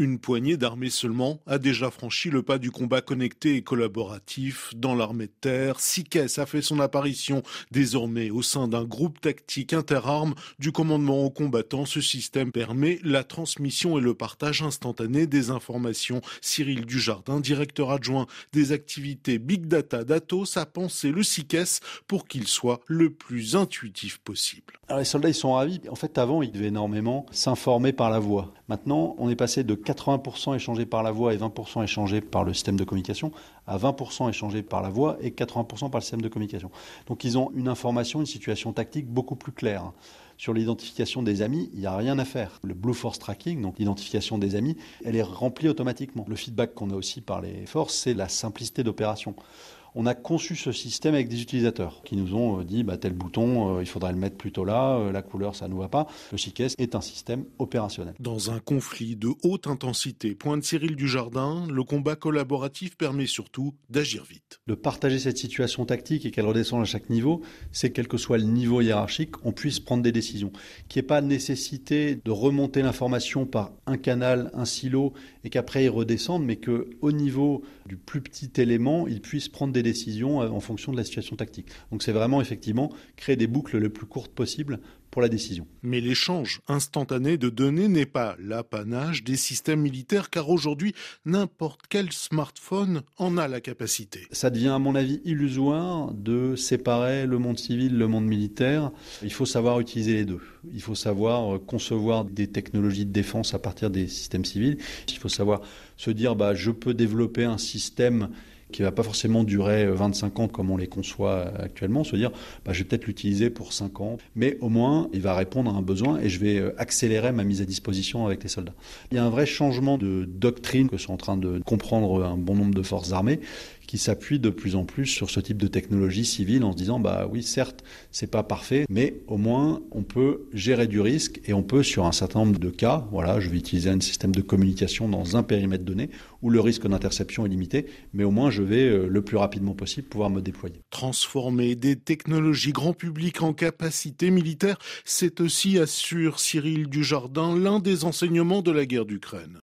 Une poignée d'armées seulement a déjà franchi le pas du combat connecté et collaboratif dans l'armée de terre. SIKES a fait son apparition désormais au sein d'un groupe tactique interarmes du commandement aux combattants. Ce système permet la transmission et le partage instantané des informations. Cyril Dujardin, directeur adjoint des activités Big Data d'Atos, a pensé le SIKES pour qu'il soit le plus intuitif possible. Les soldats, sont ravis. En fait, avant, ils devaient énormément s'informer par la voix. Maintenant, on est passé de 80% échangé par la voix et 20% échangé par le système de communication à 20% échangé par la voix et 80% par le système de communication. Donc ils ont une information, une situation tactique beaucoup plus claire. Sur l'identification des amis, il n'y a rien à faire. Le Blue Force Tracking, donc l'identification des amis, elle est remplie automatiquement. Le feedback qu'on a aussi par les forces, c'est la simplicité d'opération on a conçu ce système avec des utilisateurs qui nous ont euh, dit bah, tel bouton, euh, il faudrait le mettre plutôt là, euh, la couleur, ça ne va pas. Le CICES est un système opérationnel. Dans un conflit de haute intensité, pointe Cyril Dujardin, le combat collaboratif permet surtout d'agir vite. De partager cette situation tactique et qu'elle redescende à chaque niveau, c'est quel que soit le niveau hiérarchique, on puisse prendre des décisions. Qu'il n'y ait pas nécessité de remonter l'information par un canal, un silo, et qu'après il redescende, mais qu'au niveau du plus petit élément, il puisse prendre des décisions euh, en fonction de la situation tactique. Donc c'est vraiment effectivement créer des boucles le plus courtes possible pour la décision. Mais l'échange instantané de données n'est pas l'apanage des systèmes militaires car aujourd'hui n'importe quel smartphone en a la capacité. Ça devient à mon avis illusoire de séparer le monde civil, le monde militaire. Il faut savoir utiliser les deux. Il faut savoir concevoir des technologies de défense à partir des systèmes civils. Il faut savoir se dire bah je peux développer un système qui va pas forcément durer 25 ans comme on les conçoit actuellement, se dire bah, je vais peut-être l'utiliser pour 5 ans, mais au moins il va répondre à un besoin et je vais euh, accélérer ma mise à disposition avec les soldats. Il y a un vrai changement de doctrine que sont en train de comprendre un bon nombre de forces armées qui s'appuie de plus en plus sur ce type de technologie civile en se disant bah oui certes c'est pas parfait mais au moins on peut gérer du risque et on peut sur un certain nombre de cas voilà je vais utiliser un système de communication dans un périmètre donné où le risque d'interception est limité mais au moins je vais euh, le plus rapidement possible pouvoir me déployer. Transformer des technologies grand public en capacité militaire c'est aussi assure Cyril Dujardin l'un des enseignements de la guerre d'Ukraine.